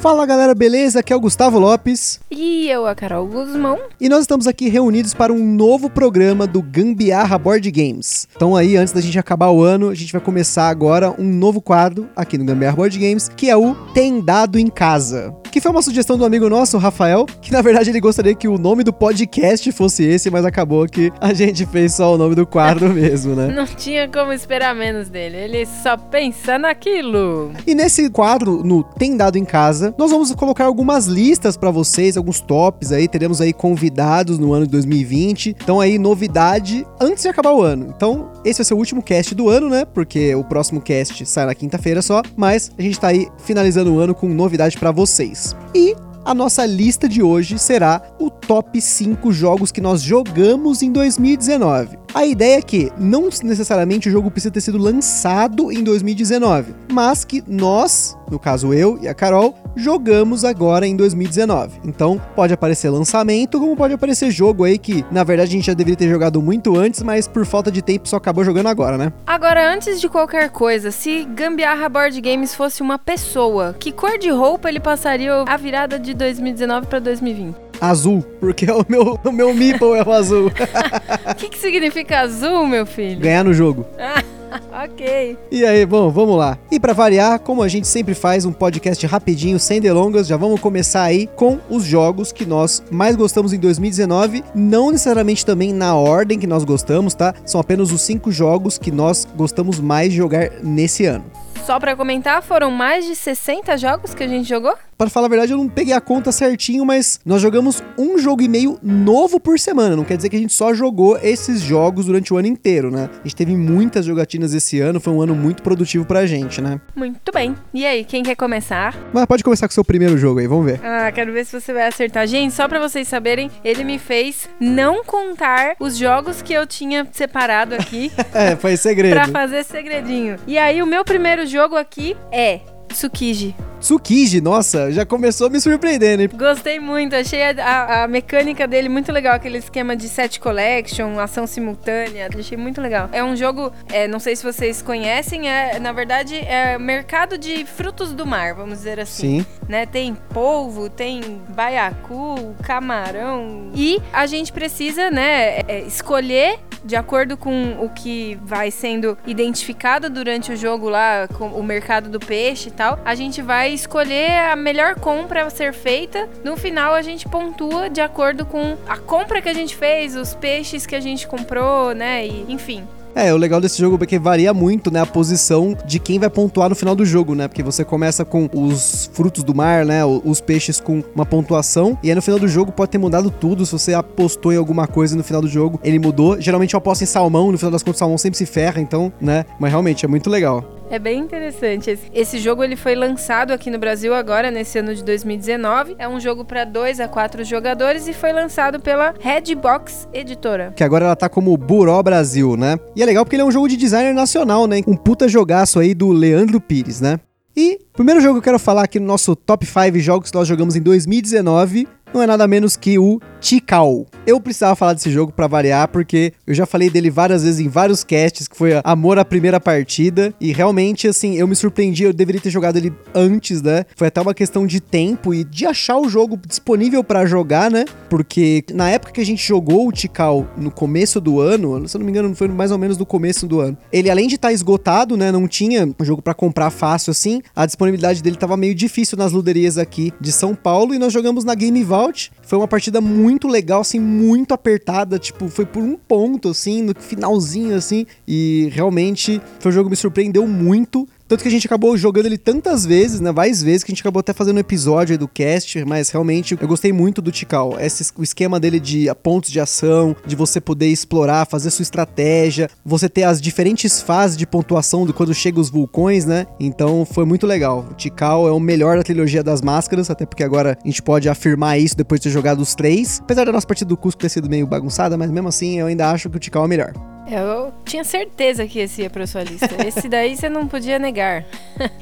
Fala galera, beleza? Aqui é o Gustavo Lopes E eu, a Carol Guzmão. e nós estamos aqui reunidos para um novo programa do Gambiarra Board Games. Então aí, antes da gente acabar o ano, a gente vai começar agora um novo quadro aqui no Gambiarra Board Games, que é o Tem Dado em Casa. Que foi uma sugestão do amigo nosso, o Rafael, que na verdade ele gostaria que o nome do podcast fosse esse, mas acabou que a gente fez só o nome do quadro mesmo, né? Não tinha como esperar menos dele. Ele só pensa naquilo. E nesse quadro, no Tem Dado em Casa, nós vamos colocar algumas listas pra vocês, alguns tops aí, teremos aí convidados no ano de 2020. Então aí, novidade antes de acabar o ano. Então, esse vai ser o último cast do ano, né? Porque o próximo cast sai na quinta-feira só, mas a gente tá aí finalizando o ano com novidade pra vocês. E a nossa lista de hoje será o top 5 jogos que nós jogamos em 2019. A ideia é que não necessariamente o jogo precisa ter sido lançado em 2019, mas que nós, no caso eu e a Carol, jogamos agora em 2019. Então pode aparecer lançamento, como pode aparecer jogo aí que na verdade a gente já deveria ter jogado muito antes, mas por falta de tempo só acabou jogando agora, né? Agora, antes de qualquer coisa, se Gambiarra Board Games fosse uma pessoa, que cor de roupa ele passaria a virada de 2019 pra 2020? Azul, porque o meu, o meu meeple é o azul. O que, que significa azul, meu filho? Ganhar no jogo. ok. E aí, bom, vamos lá. E pra variar, como a gente sempre faz um podcast rapidinho, sem delongas, já vamos começar aí com os jogos que nós mais gostamos em 2019, não necessariamente também na ordem que nós gostamos, tá? São apenas os cinco jogos que nós gostamos mais de jogar nesse ano. Só pra comentar, foram mais de 60 jogos que a gente jogou? Para falar a verdade, eu não peguei a conta certinho, mas nós jogamos um jogo e meio novo por semana. Não quer dizer que a gente só jogou esses jogos durante o ano inteiro, né? A gente teve muitas jogatinas esse ano, foi um ano muito produtivo pra gente, né? Muito bem. E aí, quem quer começar? Mas pode começar com o seu primeiro jogo aí, vamos ver. Ah, quero ver se você vai acertar. Gente, só pra vocês saberem, ele me fez não contar os jogos que eu tinha separado aqui É, foi segredo. pra fazer segredinho. E aí, o meu primeiro jogo aqui é Tsukiji. Tsukiji, nossa, já começou me surpreendendo, hein? Gostei muito, achei a, a- a mecânica dele muito legal, aquele esquema de set collection, ação simultânea, achei muito legal. É um jogo, é, não sei se vocês conhecem, é na verdade é mercado de frutos do mar, vamos dizer assim. Sim. né? Tem polvo, tem baiacu, camarão. E a gente precisa, né, é, escolher de acordo com o que vai sendo identificado durante o jogo lá, com o mercado do peixe e tal. A gente vai escolher a melhor compra a ser feita. No final a gente pontua de acordo com a compra que a gente fez, os peixes que a gente comprou, né? E enfim. É, o legal desse jogo é que varia muito, né, a posição de quem vai pontuar no final do jogo, né? Porque você começa com os frutos do mar, né, os peixes com uma pontuação, e aí no final do jogo pode ter mudado tudo, se você apostou em alguma coisa no final do jogo, ele mudou. Geralmente eu aposto em salmão, no final das contas o salmão sempre se ferra, então, né? Mas realmente é muito legal. É bem interessante. Esse, esse jogo ele foi lançado aqui no Brasil agora, nesse ano de 2019. É um jogo para 2 a 4 jogadores e foi lançado pela Redbox Editora. Que agora ela tá como Buró Brasil, né? E é legal porque ele é um jogo de designer nacional, né? Um puta jogaço aí do Leandro Pires, né? E o primeiro jogo que eu quero falar aqui no nosso top 5 jogos que nós jogamos em 2019 não é nada menos que o Tikal. Eu precisava falar desse jogo pra variar, porque eu já falei dele várias vezes em vários casts, que foi amor à primeira partida, e realmente, assim, eu me surpreendi, eu deveria ter jogado ele antes, né? Foi até uma questão de tempo e de achar o jogo disponível pra jogar, né? Porque na época que a gente jogou o Tikal no começo do ano, se eu não me engano, foi mais ou menos no começo do ano, ele além de estar esgotado, né, não tinha um jogo pra comprar fácil assim, a disponibilidade dele tava meio difícil nas luderias aqui de São Paulo e nós jogamos na Game Vault. Foi uma partida muito legal, assim, muito apertada, tipo, foi por um ponto, assim, no finalzinho, assim, e realmente foi um jogo que me surpreendeu muito. Tanto que a gente acabou jogando ele tantas vezes, né? Várias vezes, que a gente acabou até fazendo um episódio aí do cast, mas realmente eu gostei muito do Tikal. Esse, o esquema dele de pontos de ação, de você poder explorar, fazer sua estratégia, você ter as diferentes fases de pontuação de quando chega os vulcões, né? Então foi muito legal. O Tikal é o melhor da trilogia das máscaras, até porque agora a gente pode afirmar isso depois de ter jogado os três. Apesar da nossa partida do Cusco ter sido meio bagunçada, mas mesmo assim eu ainda acho que o Tikal é melhor. Eu tinha certeza que esse ia pra sua lista. Esse daí você não podia negar.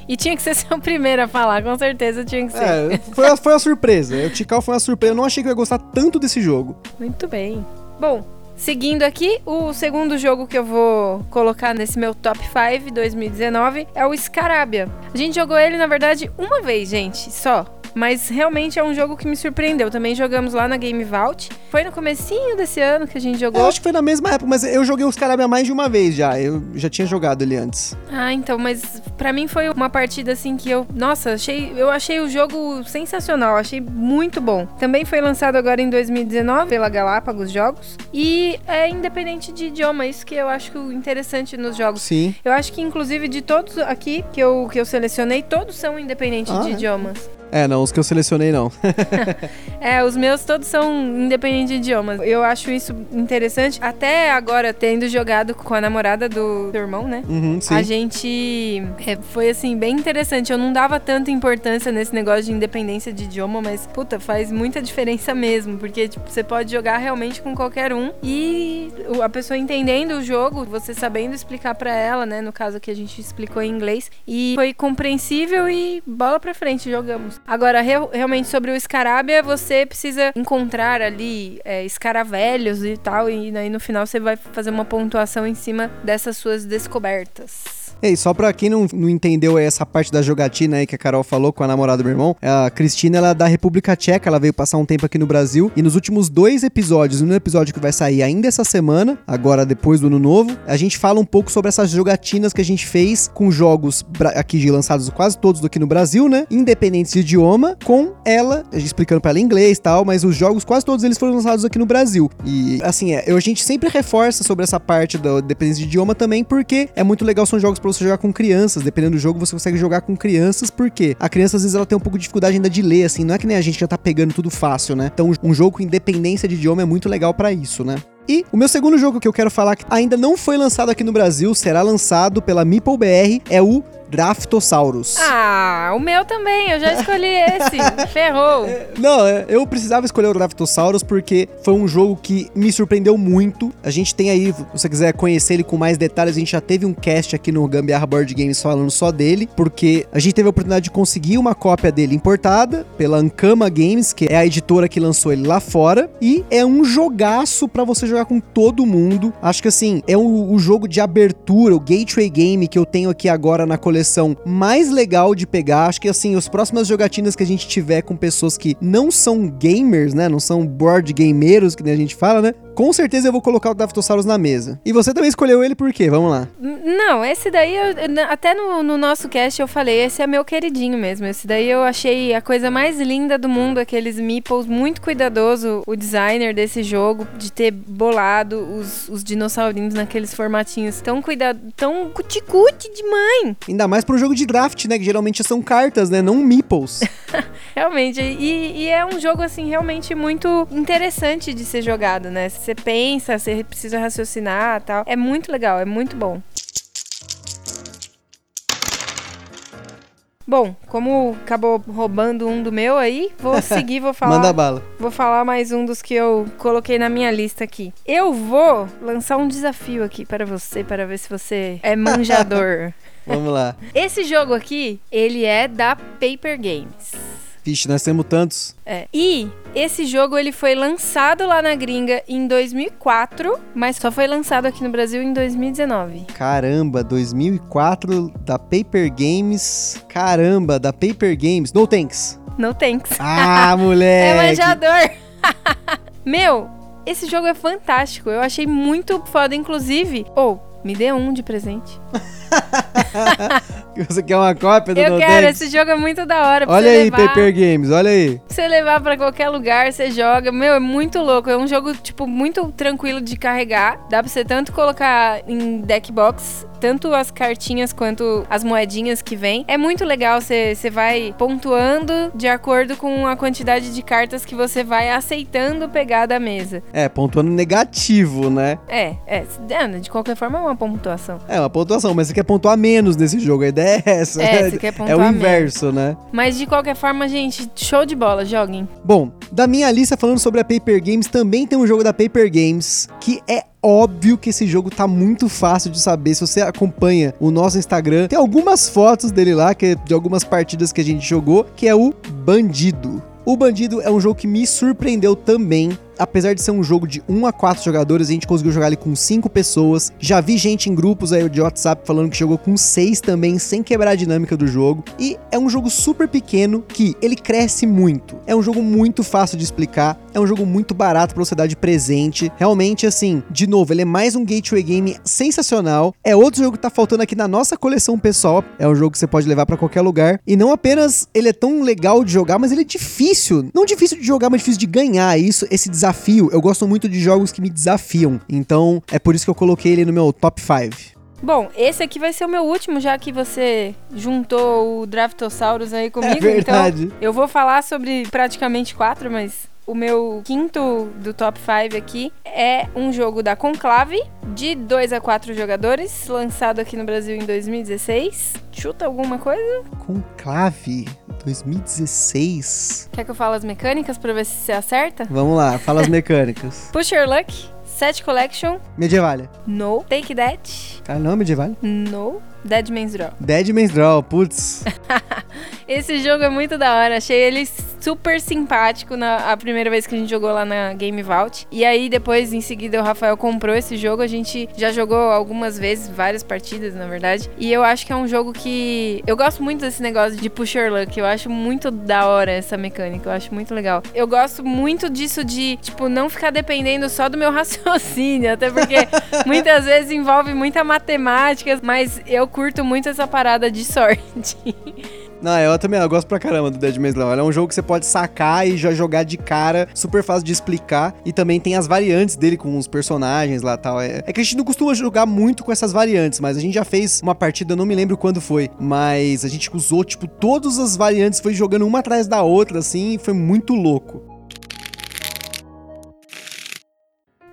e tinha que ser seu primeiro a falar, com certeza tinha que ser. É, foi, foi uma surpresa. O Tikal foi uma surpresa. Eu não achei que eu ia gostar tanto desse jogo. Muito bem. Bom, Seguindo aqui, o segundo jogo que eu vou colocar nesse meu top 5 2019 é o Scarabia. A gente jogou ele, na verdade, uma vez, gente, só. Mas realmente é um jogo que me surpreendeu. Também jogamos lá na Game Vault. Foi no comecinho desse ano que a gente jogou. Eu acho que foi na mesma época, mas eu joguei os Carabia mais de uma vez já. Eu já tinha jogado ele antes. Ah, então, mas para mim foi uma partida assim que eu, nossa, achei, eu achei o jogo sensacional, achei muito bom. Também foi lançado agora em 2019 pela Galápagos Jogos e é independente de idioma, isso que eu acho interessante nos jogos. Sim. Eu acho que inclusive de todos aqui que eu, que eu selecionei, todos são independentes Ah, de é? idiomas. É, não, os que eu selecionei não. É, os meus todos são independentes de idiomas. Eu acho isso interessante. Até agora, tendo jogado com a namorada do seu irmão, né? Uhum, sim. A gente é, foi assim bem interessante. Eu não dava tanta importância nesse negócio de independência de idioma, mas puta, faz muita diferença mesmo, porque tipo, você pode jogar realmente com qualquer um e a pessoa entendendo o jogo, você sabendo explicar pra ela, né, no caso que a gente explicou em inglês, e foi compreensível e bola pra frente, jogamos. Agora, real- realmente sobre o Scarabia, você precisa encontrar ali é, escaravelhos e tal, e aí no final você vai fazer uma pontuação em cima dessas suas descobertas. Ei, só pra quem não, não entendeu essa parte da jogatina aí que a Carol falou com a namorada do meu irmão, a Cristina, ela é da República Tcheca, ela veio passar um tempo aqui no Brasil, e nos últimos dois episódios, no episódio que vai sair ainda essa semana, agora depois do ano novo, a gente fala um pouco sobre essas jogatinas que a gente fez com jogos aqui lançados quase todos aqui no Brasil, né? Independentes de idioma, com ela, explicando pra ela inglês e tal, mas os jogos quase todos eles foram lançados aqui no Brasil. E assim, é, a gente sempre reforça sobre essa parte da dependência de idioma também, porque é muito legal, são jogos você jogar com crianças. Dependendo do jogo, você consegue jogar com crianças, porque a criança às vezes ela tem um pouco de dificuldade ainda de ler, assim, não é que nem a gente já tá pegando tudo fácil, né? Então, um jogo com independência de idioma é muito legal pra isso, né? E o meu segundo jogo que eu quero falar que ainda não foi lançado aqui no Brasil, será lançado pela Meeple BR, é o Draftosaurus. Ah, o meu também, eu já escolhi esse. Ferrou. Não, eu precisava escolher o Draftosaurus porque foi um jogo que me surpreendeu muito. A gente tem aí, se você quiser conhecer ele com mais detalhes, a gente já teve um cast aqui no Gambiarra Board Games falando só dele, porque a gente teve a oportunidade de conseguir uma cópia dele importada pela Ankama Games, que é a editora que lançou ele lá fora, e é um jogaço pra você jogar com todo mundo. Acho que assim, é o, o jogo de abertura, o gateway game que eu tenho aqui agora na coleção mais legal de pegar. Acho que assim, as próximas jogatinas que a gente tiver com pessoas que não são gamers, né? Não são board gameiros, que nem a gente fala, né? Com certeza eu vou colocar o Daftosaurus na mesa. E você também escolheu ele por quê? Vamos lá. Não, esse daí, eu- até no, no nosso cast eu falei, esse é meu queridinho mesmo. Esse daí eu achei a coisa mais linda do mundo, aqueles meeples, muito cuidadoso o designer desse jogo, de ter bolado os, os dinossaurinhos naqueles formatinhos tão cuidado, tão cuticute de mãe. Ainda mais para um jogo de draft, né? Que geralmente são cartas, né? Não meeples. Realmente, e, e é um jogo, assim, realmente muito interessante de ser jogado, né? Você pensa, você precisa raciocinar tal. É muito legal, é muito bom. Bom, como acabou roubando um do meu aí, vou seguir, vou falar. Manda bala. Vou falar mais um dos que eu coloquei na minha lista aqui. Eu vou lançar um desafio aqui para você, para ver se você é manjador. Vamos lá. Esse jogo aqui, ele é da Paper Games. Vixe, nós temos tantos. É. E esse jogo ele foi lançado lá na gringa em 2004, mas só foi lançado aqui no Brasil em 2019. Caramba, 2004 da Paper Games. Caramba, da Paper Games. No Thanks. No thanks. Ah, É moleque. manjador. Meu, esse jogo é fantástico. Eu achei muito foda, inclusive. Ou, me dê um de presente. Você quer uma cópia do Eu quero, esse jogo é muito da hora. pra Olha aí, levar. Paper Games, olha aí. Pra você levar pra qualquer lugar, você joga. Meu, é muito louco. É um jogo, tipo, muito tranquilo de carregar. Dá pra você tanto colocar em deck box, tanto as cartinhas quanto as moedinhas que vem. É muito legal. Você você vai pontuando de acordo com a quantidade de cartas que você vai aceitando pegar da mesa. É, pontuando negativo, né? É, é. é, De qualquer forma, é uma pontuação. É uma pontuação, mas você quer pontuar menos nesse jogo, a ideia é essa. É, você quer É pontuar o menos. inverso, né? Mas de qualquer forma, gente, show de bola. Joguem. Bom, da minha lista falando sobre a Paper Games, também tem um jogo da Paper Games que é óbvio que esse jogo tá muito fácil de saber. Se você acompanha o nosso Instagram, tem algumas fotos dele lá, que é de algumas partidas que a gente jogou, que é o Bandido. O Bandido é um jogo que me surpreendeu também apesar de ser um jogo de 1 a 4 jogadores, a gente conseguiu jogar ele com 5 pessoas. Já vi gente em grupos aí de WhatsApp falando que jogou com 6 também, sem quebrar a dinâmica do jogo. E é um jogo super pequeno que ele cresce muito. É um jogo muito fácil de explicar, é um jogo muito barato para você dar de presente. Realmente, assim, de novo, ele é mais um gateway game sensacional. É outro jogo que tá faltando aqui na nossa coleção pessoal. É um jogo que você pode levar para qualquer lugar. E não apenas ele é tão legal de jogar, mas ele é difícil. Não difícil de jogar, mas difícil de ganhar. Isso, esse desafio desafio, eu gosto muito de jogos que me desafiam. Então é por isso que eu coloquei ele no meu top 5. Bom, esse aqui vai ser o meu último, já que você juntou o Draftosaurus aí comigo. É verdade. Então, eu vou falar sobre praticamente quatro, mas o meu quinto do top 5 aqui é um jogo da Conclave, de 2 a 4 jogadores, lançado aqui no Brasil em 2016. Chuta alguma coisa? Conclave 2016. Quer que eu fale as mecânicas pra ver se você acerta? Vamos lá, fala as mecânicas. Push Your Luck, Set Collection. Medievalia. No. Take That. Ah, não, Medievalia? No. Dead Man's Draw. Dead Man's Draw, putz. Esse jogo é muito da hora. Achei ele super simpático na a primeira vez que a gente jogou lá na Game Vault. E aí depois, em seguida, o Rafael comprou esse jogo. A gente já jogou algumas vezes, várias partidas, na verdade. E eu acho que é um jogo que eu gosto muito desse negócio de pusher luck. Eu acho muito da hora essa mecânica. Eu acho muito legal. Eu gosto muito disso de, tipo, não ficar dependendo só do meu raciocínio, até porque muitas vezes envolve muita matemática, mas eu curto muito essa parada de sorte. Não, eu também eu gosto pra caramba do Dead Man's Law. É um jogo que você pode sacar e já jogar de cara, super fácil de explicar. E também tem as variantes dele com os personagens lá e tal. É, é, que a gente não costuma jogar muito com essas variantes, mas a gente já fez uma partida, eu não me lembro quando foi, mas a gente usou, tipo, todas as variantes, foi jogando uma atrás da outra, assim, e foi muito louco.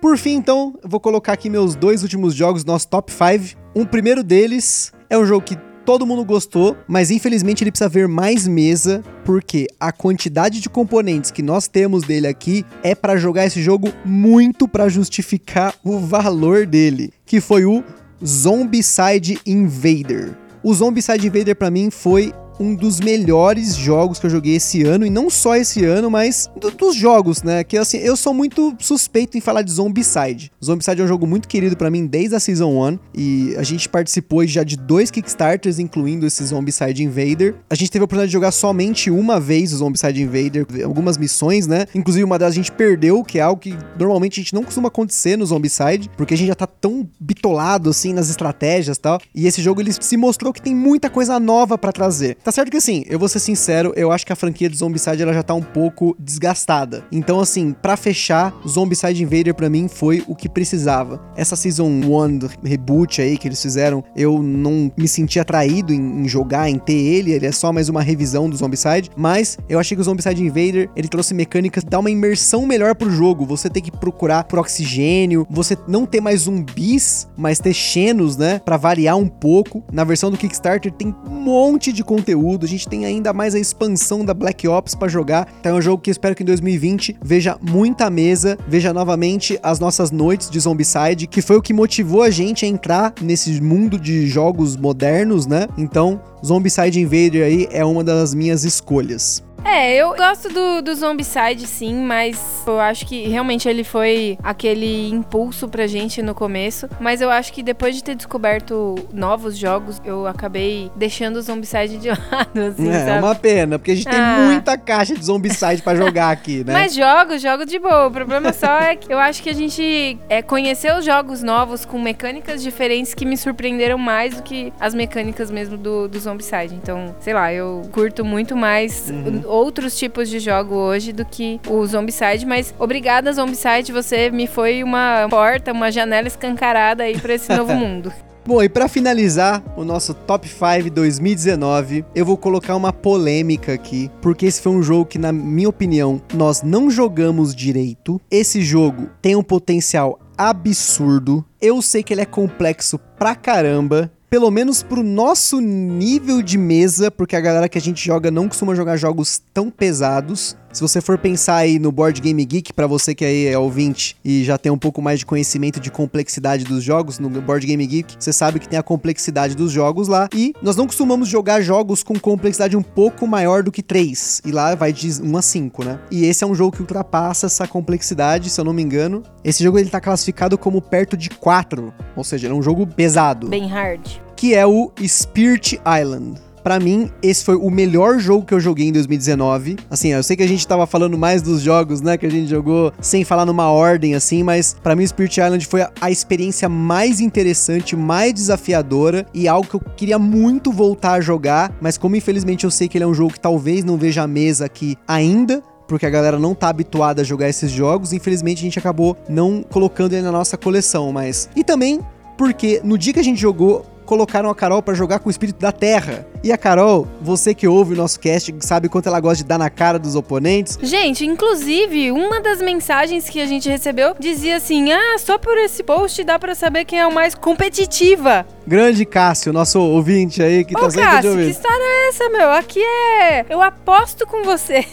Por fim, então, eu vou colocar aqui meus dois últimos jogos nosso top 5. Um primeiro deles é um jogo que todo mundo gostou, mas infelizmente ele precisa ver mais mesa, porque a quantidade de componentes que nós temos dele aqui é para jogar esse jogo muito para justificar o valor dele, que foi o Zombicide Invader. O Zombicide Invader para mim foi um dos melhores jogos que eu joguei esse ano, e não só esse ano, mas do, dos jogos, né? Que assim, eu sou muito suspeito em falar de Zombicide. Zombicide é um jogo muito querido para mim desde a Season 1, e a gente participou já de dois Kickstarters, incluindo esse Zombicide Invader. A gente teve a oportunidade de jogar somente uma vez o Zombicide Invader, algumas missões, né? Inclusive uma delas a gente perdeu, que é algo que normalmente a gente não costuma acontecer no Zombicide, porque a gente já tá tão bitolado assim nas estratégias e tal. E esse jogo ele se mostrou que tem muita coisa nova para trazer. Tá certo que assim, eu vou ser sincero, eu acho que a franquia de Zombicide ela já tá um pouco desgastada. Então assim, para fechar, Zombicide Invader para mim foi o que precisava. Essa Season 1 reboot aí que eles fizeram, eu não me senti atraído em, em, jogar, em ter ele, ele é só mais uma revisão do Zombicide, mas eu achei que o Zombicide Invader, ele trouxe mecânicas dá uma imersão melhor pro jogo. Você tem que procurar por oxigênio, você não ter mais zumbis, mas ter xenos, né, para variar um pouco. Na versão do Kickstarter tem um monte de conteúdo conteúdo, a gente tem ainda mais a expansão da Black Ops para jogar. Então é um jogo que espero que em 2020 veja muita mesa, veja novamente as nossas noites de Zombicide, que foi o que motivou a gente a entrar nesse mundo de jogos modernos, né? Então, Zombicide Invader aí é uma das minhas escolhas. É, eu gosto do, do Zombicide, sim, mas eu acho que realmente ele foi aquele impulso pra gente no começo. Mas eu acho que depois de ter descoberto novos jogos, eu acabei deixando o Zombicide de lado, assim, É, sabe? uma pena, porque a gente ah. tem muita caixa de Zombicide pra jogar aqui, né? Mas jogo, jogo de boa. O problema só é que eu acho que a gente é, conheceu jogos novos com mecânicas diferentes que me surpreenderam mais do que as mecânicas mesmo do, do Zombicide. Então, sei lá, eu curto muito mais uhum outros tipos de jogo hoje do que o Zombicide, mas obrigada Zombicide, você me foi uma porta, uma janela escancarada aí para esse novo mundo. Bom, e para finalizar o nosso Top 5 2019, eu vou colocar uma polêmica aqui, porque esse foi um jogo que, na minha opinião, nós não jogamos direito. Esse jogo tem um potencial absurdo. Eu sei que ele é complexo pra caramba pelo menos pro nosso nível de mesa, porque a galera que a gente joga não costuma jogar jogos tão pesados. Se você for pensar aí no Board Game Geek, para você que aí é ouvinte e já tem um pouco mais de conhecimento de complexidade dos jogos, no Board Game Geek, você sabe que tem a complexidade dos jogos lá. E nós não costumamos jogar jogos com complexidade um pouco maior do que 3. E lá vai de 1 a 5, né? E esse é um jogo que ultrapassa essa complexidade, se eu não me engano. Esse jogo ele tá classificado como perto de 4, ou seja, é um jogo pesado. Bem hard. Que é o Spirit Island. Pra mim, esse foi o melhor jogo que eu joguei em 2019. Assim, eu sei que a gente tava falando mais dos jogos, né, que a gente jogou sem falar numa ordem assim, mas para mim Spirit Island foi a, a experiência mais interessante, mais desafiadora e algo que eu queria muito voltar a jogar, mas como infelizmente eu sei que ele é um jogo que talvez não veja a mesa aqui ainda, porque a galera não tá habituada a jogar esses jogos, infelizmente a gente acabou não colocando ele na nossa coleção, mas e também porque no dia que a gente jogou colocaram a Carol para jogar com o espírito da terra. E a Carol, você que ouve o nosso cast, sabe quanto ela gosta de dar na cara dos oponentes. Gente, inclusive, uma das mensagens que a gente recebeu dizia assim: "Ah, só por esse post dá para saber quem é o mais competitiva". Grande Cássio, nosso ouvinte aí que Ô, tá sempre de Cássio, que ouvir. história é essa, meu? Aqui é. Eu aposto com você.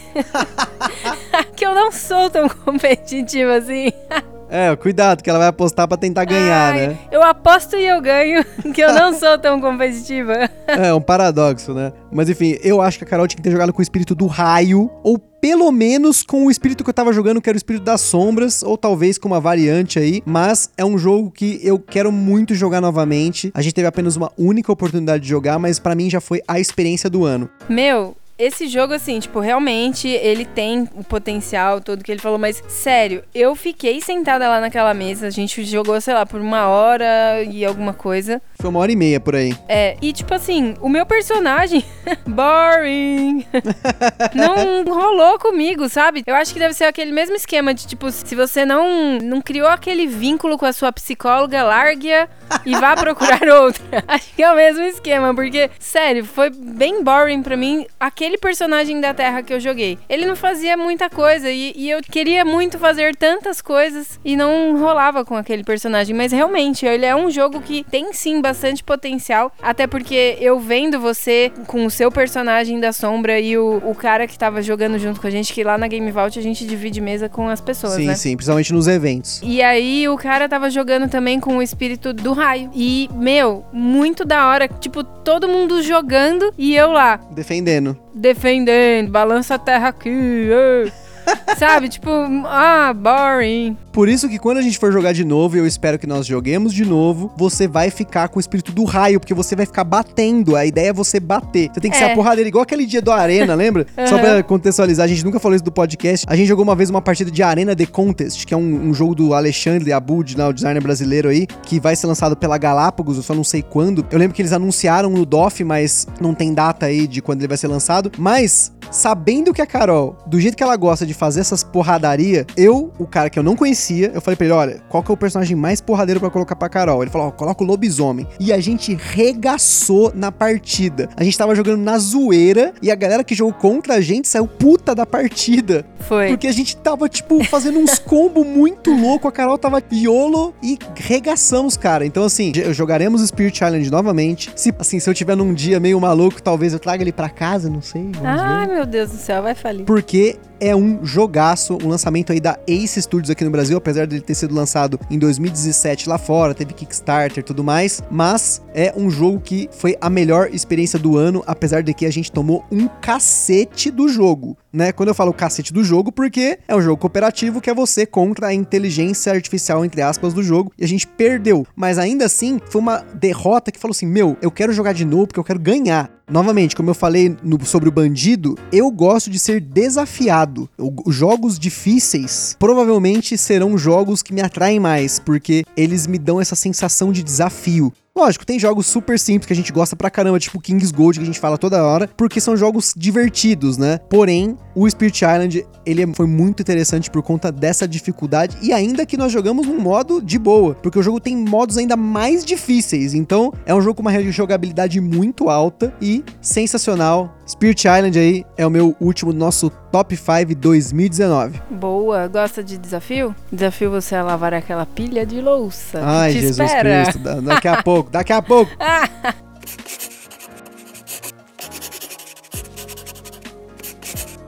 que eu não sou tão competitiva assim. É, cuidado que ela vai apostar pra tentar ganhar, Ai, né? Eu aposto e eu ganho, que eu não sou tão competitiva. É um paradoxo, né? Mas enfim, eu acho que a Carol tinha que ter jogado com o espírito do raio, ou pelo menos com o espírito que eu tava jogando, que era o espírito das sombras, ou talvez com uma variante aí. Mas é um jogo que eu quero muito jogar novamente. A gente teve apenas uma única oportunidade de jogar, mas pra mim já foi a experiência do ano. Meu, esse jogo, assim, tipo, realmente ele tem o potencial todo que ele falou, mas sério, eu fiquei sentada lá naquela mesa, a gente jogou, sei lá, por uma hora e alguma coisa. Foi uma hora e meia por aí. É, e tipo assim, o meu personagem. boring! não rolou comigo, sabe? Eu acho que deve ser aquele mesmo esquema de tipo, se você não, não criou aquele vínculo com a sua psicóloga, largue-a e vá procurar outra. Acho que é o mesmo esquema, porque, sério, foi bem boring pra mim aquele personagem da Terra que eu joguei. Ele não fazia muita coisa e, e eu queria muito fazer tantas coisas e não rolava com aquele personagem, mas realmente, ele é um jogo que tem sim bastante potencial, até porque eu vendo você com o seu personagem da sombra e o, o cara que tava jogando junto com a gente, que lá na Game Vault a gente divide mesa com as pessoas, sim, né? sim, principalmente nos eventos. E aí o cara tava jogando também com o espírito do raio. E, meu, muito da hora. Tipo, todo mundo jogando e eu lá, Defendendo. Defendendo, balança a terra aqui. ê. Sabe? Tipo, ah, boring. Por isso que quando a gente for jogar de novo, e eu espero que nós joguemos de novo, você vai ficar com o espírito do raio, porque você vai ficar batendo. A ideia é você bater. Você tem que ser É. a porradeira, igual aquele dia do Arena, lembra? Só pra contextualizar, a gente nunca falou isso do podcast. A gente jogou uma vez uma partida de Arena The Contest, que é um, um jogo do Alexandre Abud, né, o designer brasileiro aí, que vai ser lançado pela Galápagos, eu só não sei quando. Eu lembro que eles anunciaram no DOF, mas não tem data aí de quando ele vai ser lançado. Mas, sabendo que a Carol, do jeito que ela gosta de fazer essas porradaria, eu, o cara que eu não conhecia, eu falei pra ele, olha, qual que é o personagem mais porradeiro pra colocar pra Carol? Ele falou, ó, coloca o lobisomem. E a gente regaçou na partida. A gente tava jogando na zoeira e a galera que jogou contra a gente saiu puta da partida. Foi. Porque a gente tava, tipo, fazendo uns combos muito louco. A Carol tava YOLO e regaçamos, cara. Então, assim, jogaremos Spirit Island novamente. Se, assim, se eu tiver num dia meio maluco, talvez eu traga ele pra casa, não sei. Vamos Ai, ver. meu Deus do céu, vai falir. Porque é um jogaço, um lançamento aí da Ace Studios aqui no Brasil, apesar dele ter sido lançado em 2017 lá fora, teve Kickstarter e tudo mais, mas é um jogo que foi a melhor experiência do ano, apesar de que a gente tomou um cacete do jogo, né? Quando eu falo cacete do jogo, porque é um jogo cooperativo que é você contra a inteligência artificial, entre aspas, do jogo, e a gente perdeu, mas ainda assim foi uma derrota que falou assim: meu, eu quero jogar de novo porque eu quero ganhar. Novamente, como eu falei no- sobre o bandido, eu gosto de ser desafiado. O- jogos difíceis provavelmente serão jogos que me atraem mais, porque eles me dão essa sensação de desafio. Lógico, tem jogos super simples que a gente gosta pra caramba, tipo King's Gold, que a gente fala toda hora, porque são jogos divertidos, né? Porém, o Spirit Island, ele é- foi muito interessante por conta dessa dificuldade, e ainda que nós jogamos num modo de boa, porque o jogo tem modos ainda mais difíceis, então é um jogo com uma jogabilidade muito alta e sensacional. Spirit Island aí é o meu último, nosso Top 5 2019. Boa, gosta de desafio? Desafio você a lavar aquela pilha de louça. Ai, Jesus espera. Cristo, da- daqui a pouco, daqui a pouco.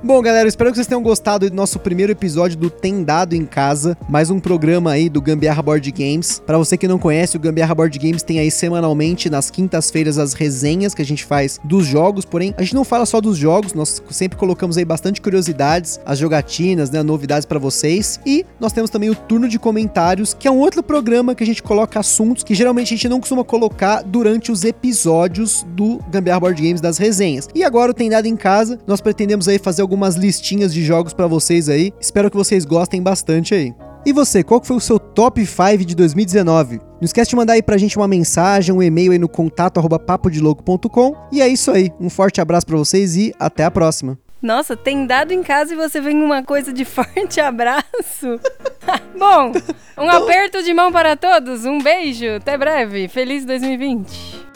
Bom, galera, espero que vocês tenham gostado do nosso primeiro episódio do Tem Dado em Casa, mais um programa aí do Gambiarra Board Games. Para você que não conhece, o Gambiarra Board Games tem aí semanalmente nas quintas-feiras as resenhas que a gente faz dos jogos, porém a gente não fala só dos jogos, nós sempre colocamos aí bastante curiosidades, as jogatinas, né, novidades para vocês. E nós temos também o turno de comentários, que é um outro programa que a gente coloca assuntos que geralmente a gente não costuma colocar durante os episódios do Gambiarra Board Games das resenhas. E agora o Tem Dado em Casa, nós pretendemos aí fazer algumas listinhas de jogos para vocês aí. Espero que vocês gostem bastante aí. E você, qual foi o seu top 5 de 2019? Não esquece de mandar aí pra gente uma mensagem, um e-mail aí no contato arroba papodelouco.com. E é isso aí. Um forte abraço para vocês e até a próxima. Nossa, tem dado em casa e você vem uma coisa de forte abraço. Bom, um aperto de mão para todos, um beijo, até breve, feliz 2020.